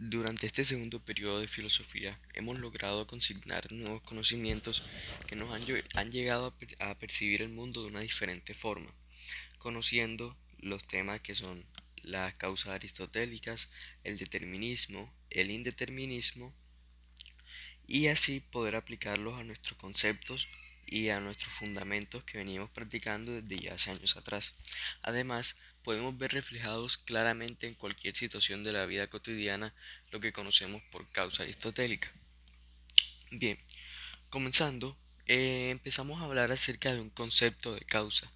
Durante este segundo periodo de filosofía hemos logrado consignar nuevos conocimientos que nos han, llegado a, percibir el mundo de una diferente forma, conociendo los temas que son las causas aristotélicas, el determinismo, el indeterminismo, y así poder aplicarlos a nuestros conceptos y a nuestros fundamentos que venimos practicando desde ya hace años atrás. Además, podemos ver reflejados claramente en cualquier situación de la vida cotidiana lo que conocemos por causa aristotélica. Bien, comenzando, eh, empezamos a hablar acerca de un concepto de causa,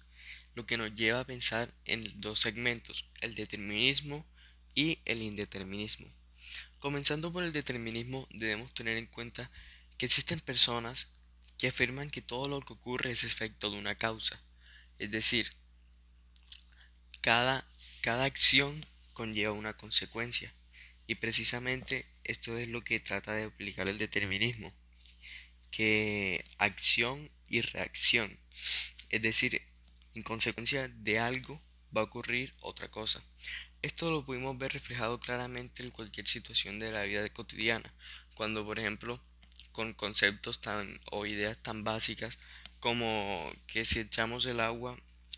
lo que nos lleva a pensar en dos segmentos, el determinismo y el indeterminismo. Comenzando por el determinismo, debemos tener en cuenta que existen personas que afirman que todo lo que ocurre es efecto de una causa, es decir, cada, cada acción conlleva una consecuencia. Y precisamente esto es lo que trata de aplicar el determinismo. Que acción y reacción. Es decir, en consecuencia de algo va a ocurrir otra cosa. Esto lo pudimos ver reflejado claramente en cualquier situación de la vida cotidiana. Cuando, por ejemplo, con conceptos tan o ideas tan básicas como que si echamos el agua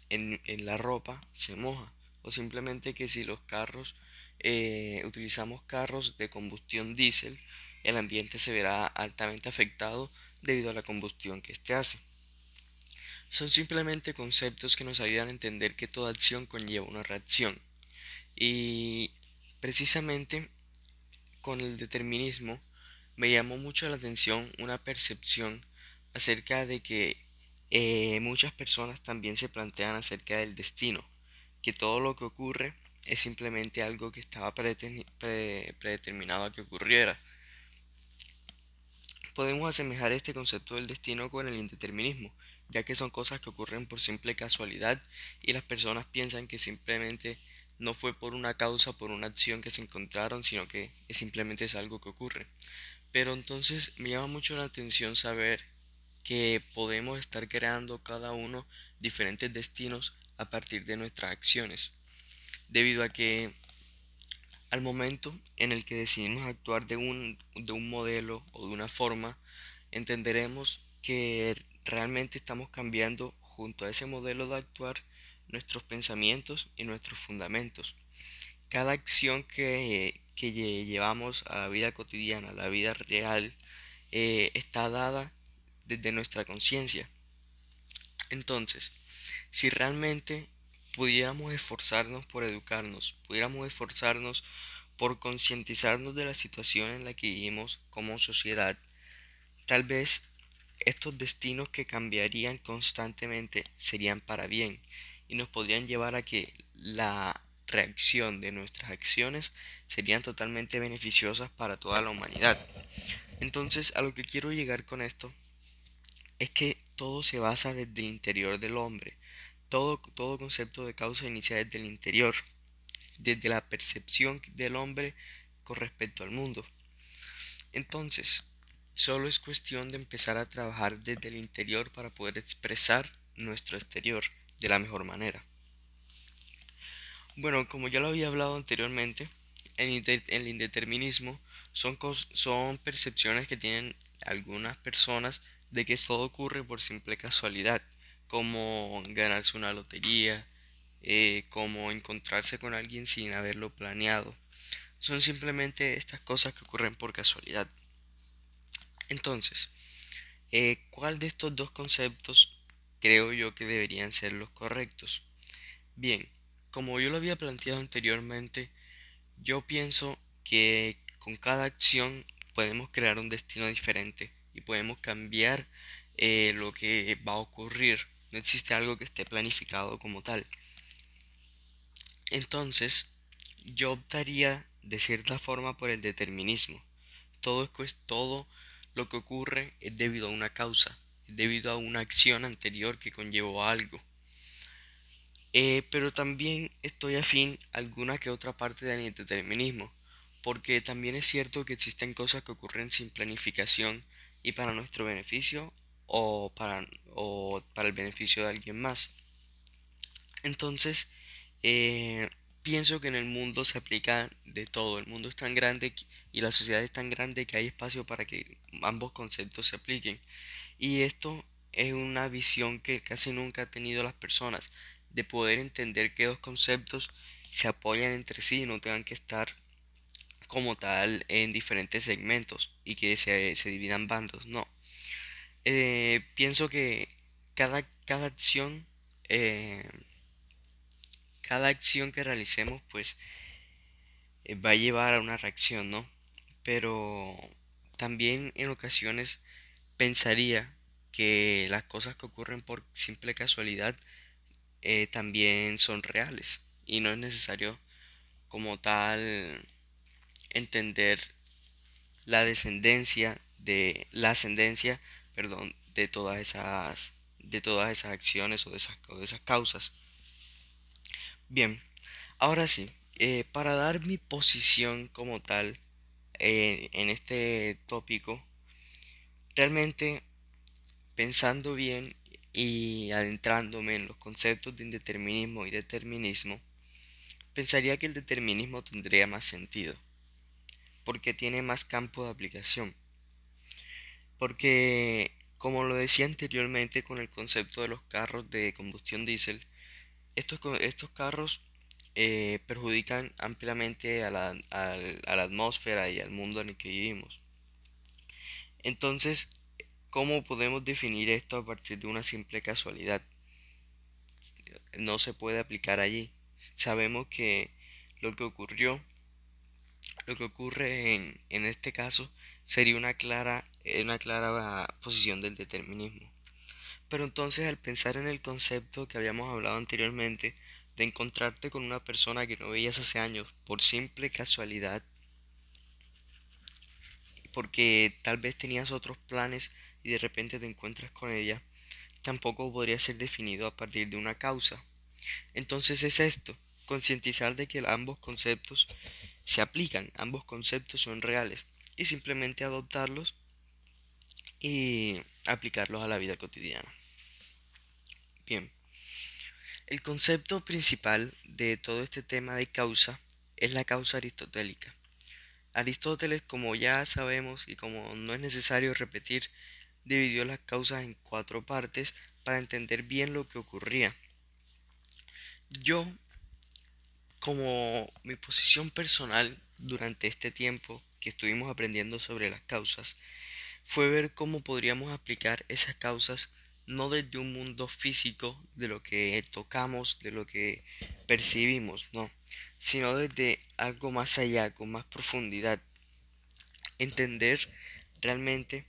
en, la ropa se moja o simplemente que si los carros eh, utilizamos carros de combustión diésel el ambiente se verá altamente afectado debido a la combustión que éste hace. Son simplemente conceptos que nos ayudan a entender que toda acción conlleva una reacción. Y precisamente con el determinismo me llamó mucho la atención una percepción acerca de que eh, muchas personas también se plantean acerca del destino, que todo lo que ocurre es simplemente algo que estaba predeterminado a que ocurriera. Podemos asemejar este concepto del destino con el indeterminismo, ya que son cosas que ocurren por simple casualidad y las personas piensan que simplemente no fue por una causa, por una acción que se encontraron, sino que simplemente es algo que ocurre. Pero entonces me llama mucho la atención saber que podemos estar creando cada uno diferentes destinos a partir de nuestras acciones, debido a que al momento en el que decidimos actuar de un, de un modelo o de una forma, entenderemos que realmente estamos cambiando junto a ese modelo de actuar nuestros pensamientos y nuestros fundamentos. Cada acción que, que llevamos a la vida cotidiana, a la vida real, eh, está dada desde nuestra conciencia. Entonces, si realmente pudiéramos esforzarnos por educarnos, pudiéramos esforzarnos por concientizarnos de la situación en la que vivimos como sociedad, tal vez estos destinos que cambiarían constantemente serían para bien y nos podrían llevar a que la reacción de nuestras acciones serían totalmente beneficiosas para toda la humanidad. Entonces, a lo que quiero llegar con esto es que todo se basa desde el interior del hombre. Todo, todo concepto de causa inicia desde el interior, desde la percepción del hombre con respecto al mundo. Entonces, solo es cuestión de empezar a trabajar desde el interior para poder expresar nuestro exterior de la mejor manera. Bueno, como ya lo había hablado anteriormente, el, el indeterminismo son, son percepciones que tienen algunas personas de que todo ocurre por simple casualidad, como ganarse una lotería, eh, como encontrarse con alguien sin haberlo planeado. Son simplemente estas cosas que ocurren por casualidad. Entonces, eh, ¿cuál de estos dos conceptos creo yo que deberían ser los correctos? Bien, como yo lo había planteado anteriormente, yo pienso que con cada acción podemos crear un destino diferente y podemos cambiar eh, lo que va a ocurrir. No existe algo que esté planificado como tal. Entonces, yo optaría de cierta forma por el determinismo. Todo, es, todo lo que ocurre es debido a una causa, es debido a una acción anterior que conllevó algo. Eh, pero también estoy afín a alguna que otra parte del indeterminismo, porque también es cierto que existen cosas que ocurren sin planificación y para nuestro beneficio o para, o para el beneficio de alguien más. Entonces, eh, pienso que en el mundo se aplica de todo. El mundo es tan grande y la sociedad es tan grande que hay espacio para que ambos conceptos se apliquen. Y esto es una visión que casi nunca han tenido las personas, de poder entender que dos conceptos se apoyan entre sí y no tengan que estar como tal en diferentes segmentos y que se, se dividan bandos. No. Eh, pienso que cada, cada acción eh, cada acción que realicemos pues eh, va a llevar a una reacción, ¿no? Pero también en ocasiones pensaría que las cosas que ocurren por simple casualidad eh, también son reales. Y no es necesario como tal entender la descendencia de la ascendencia perdón de todas esas de todas esas acciones o de esas, causas. Bien, ahora sí, eh, para dar mi posición como tal eh, en este tópico, realmente pensando bien y adentrándome en los conceptos de indeterminismo y determinismo, pensaría que el determinismo tendría más sentido, porque tiene más campo de aplicación. Porque, como lo decía anteriormente con el concepto de los carros de combustión diésel, estos, estos carros eh, perjudican ampliamente a la, a la atmósfera y al mundo en el que vivimos. Entonces, ¿cómo podemos definir esto a partir de una simple casualidad? No se puede aplicar allí. Sabemos que lo que ocurrió, lo que ocurre en, en este caso, sería una clara, una clara posición del determinismo. Pero entonces al pensar en el concepto que habíamos hablado anteriormente, de encontrarte con una persona que no veías hace años por simple casualidad, porque tal vez tenías otros planes y de repente te encuentras con ella, tampoco podría ser definido a partir de una causa. Entonces es esto, concientizar de que ambos conceptos se aplican, ambos conceptos son reales, y simplemente adoptarlos y aplicarlos a la vida cotidiana. Bien, el concepto principal de todo este tema de causa es la causa aristotélica. Aristóteles, como ya sabemos y como no es necesario repetir, dividió las causas en cuatro partes para entender bien lo que ocurría. Yo, como mi posición personal durante este tiempo que estuvimos aprendiendo sobre las causas, fue ver cómo podríamos aplicar esas causas no desde un mundo físico, de lo que tocamos, de lo que percibimos, no, sino desde algo más allá, con más profundidad. Entender realmente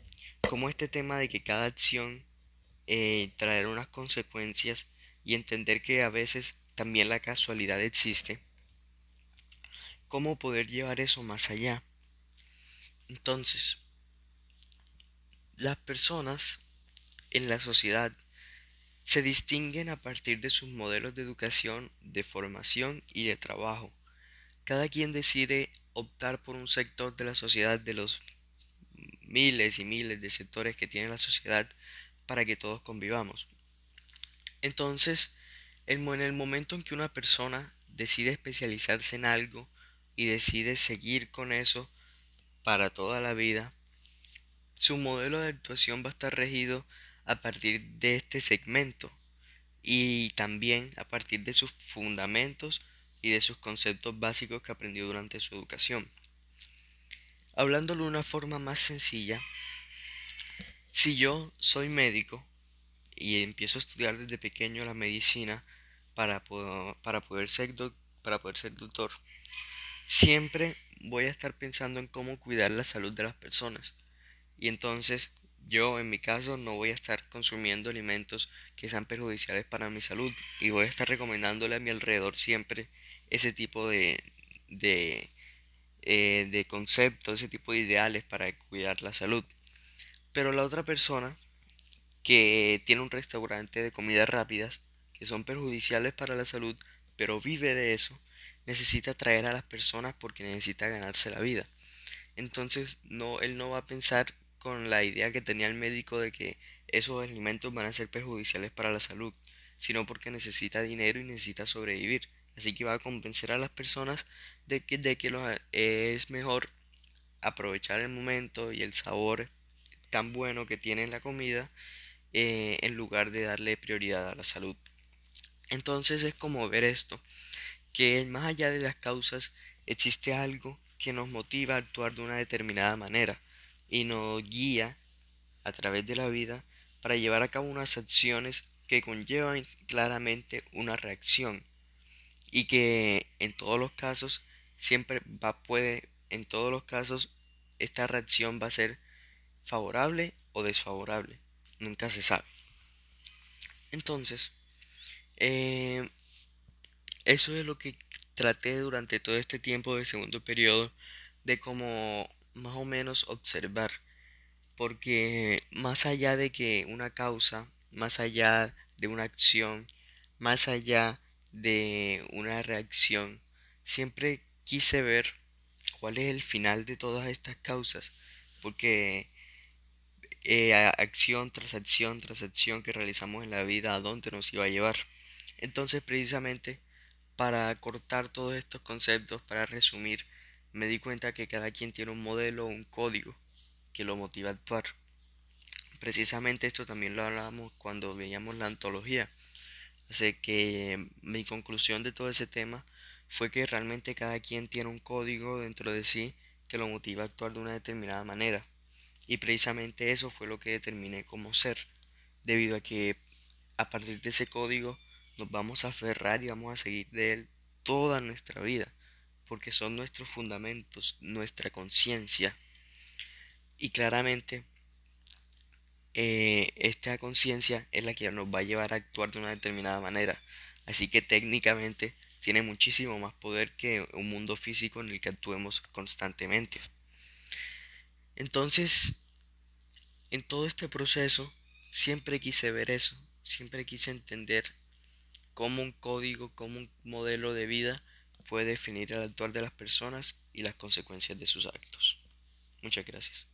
cómo este tema de que cada acción eh, traerá unas consecuencias y entender que a veces también la casualidad existe, cómo poder llevar eso más allá. Entonces, las personas en la sociedad se distinguen a partir de sus modelos de educación, de formación y de trabajo. Cada quien decide optar por un sector de la sociedad de los miles y miles de sectores que tiene la sociedad para que todos convivamos. Entonces, en el momento en que una persona decide especializarse en algo y decide seguir con eso para toda la vida, su modelo de actuación va a estar regido a partir de este segmento y también a partir de sus fundamentos y de sus conceptos básicos que aprendió durante su educación. Hablándolo de una forma más sencilla, si yo soy médico y empiezo a estudiar desde pequeño la medicina para, para, poder ser para poder ser doctor, siempre voy a estar pensando en cómo cuidar la salud de las personas. Y entonces yo, en mi caso, no voy a estar consumiendo alimentos que sean perjudiciales para mi salud y voy a estar recomendándole a mi alrededor siempre ese tipo de, de, eh, de conceptos, ese tipo de ideales para cuidar la salud. Pero la otra persona que tiene un restaurante de comidas rápidas que son perjudiciales para la salud, pero vive de eso, necesita atraer a las personas porque necesita ganarse la vida. Entonces, no, él no va a pensar con la idea que tenía el médico de que esos alimentos van a ser perjudiciales para la salud, sino porque necesita dinero y necesita sobrevivir. Así que va a convencer a las personas de que, de que es mejor aprovechar el momento y el sabor tan bueno que tiene la comida eh, en lugar de darle prioridad a la salud. Entonces es como ver esto, que más allá de las causas existe algo que nos motiva a actuar de una determinada manera y nos guía a través de la vida para llevar a cabo unas acciones que conllevan claramente una reacción y que en todos los casos siempre va puede en todos los casos esta reacción va a ser favorable o desfavorable. Nunca se sabe. Entonces eh, eso es lo que traté durante todo este tiempo de segundo periodo de como más o menos observar porque más allá de que una causa más allá de una acción más allá de una reacción siempre quise ver cuál es el final de todas estas causas porque eh, acción tras acción tras acción que realizamos en la vida a dónde nos iba a llevar entonces precisamente para cortar todos estos conceptos, para resumir, me di cuenta que cada quien tiene un modelo un código que lo motiva a actuar. Precisamente esto también lo hablábamos cuando veíamos la antología. Así que mi conclusión de todo ese tema fue que realmente cada quien tiene un código dentro de sí que lo motiva a actuar de una determinada manera. Y precisamente eso fue lo que determiné como ser, debido a que a partir de ese código nos vamos a aferrar y vamos a seguir de Él toda nuestra vida, porque son nuestros fundamentos, nuestra conciencia. Y claramente eh, esta conciencia es la que nos va a llevar a actuar de una determinada manera. Así que técnicamente tiene muchísimo más poder que un mundo físico en el que actuemos constantemente. Entonces, en todo este proceso, siempre quise ver eso, siempre quise entender cómo un código, cómo un modelo de vida puede definir el actuar de las personas y las consecuencias de sus actos. Muchas gracias.